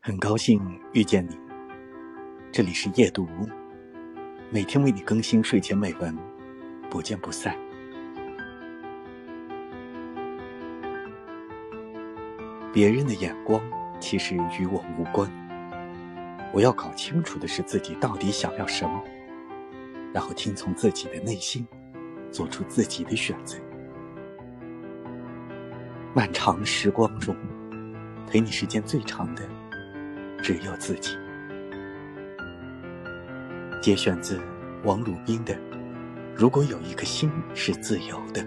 很高兴遇见你，这里是夜读，每天为你更新睡前美文，不见不散。别人的眼光其实与我无关，我要搞清楚的是自己到底想要什么，然后听从自己的内心，做出自己的选择。漫长时光中，陪你时间最长的。只有自己。节选自王鲁宾的《如果有一颗心是自由的》。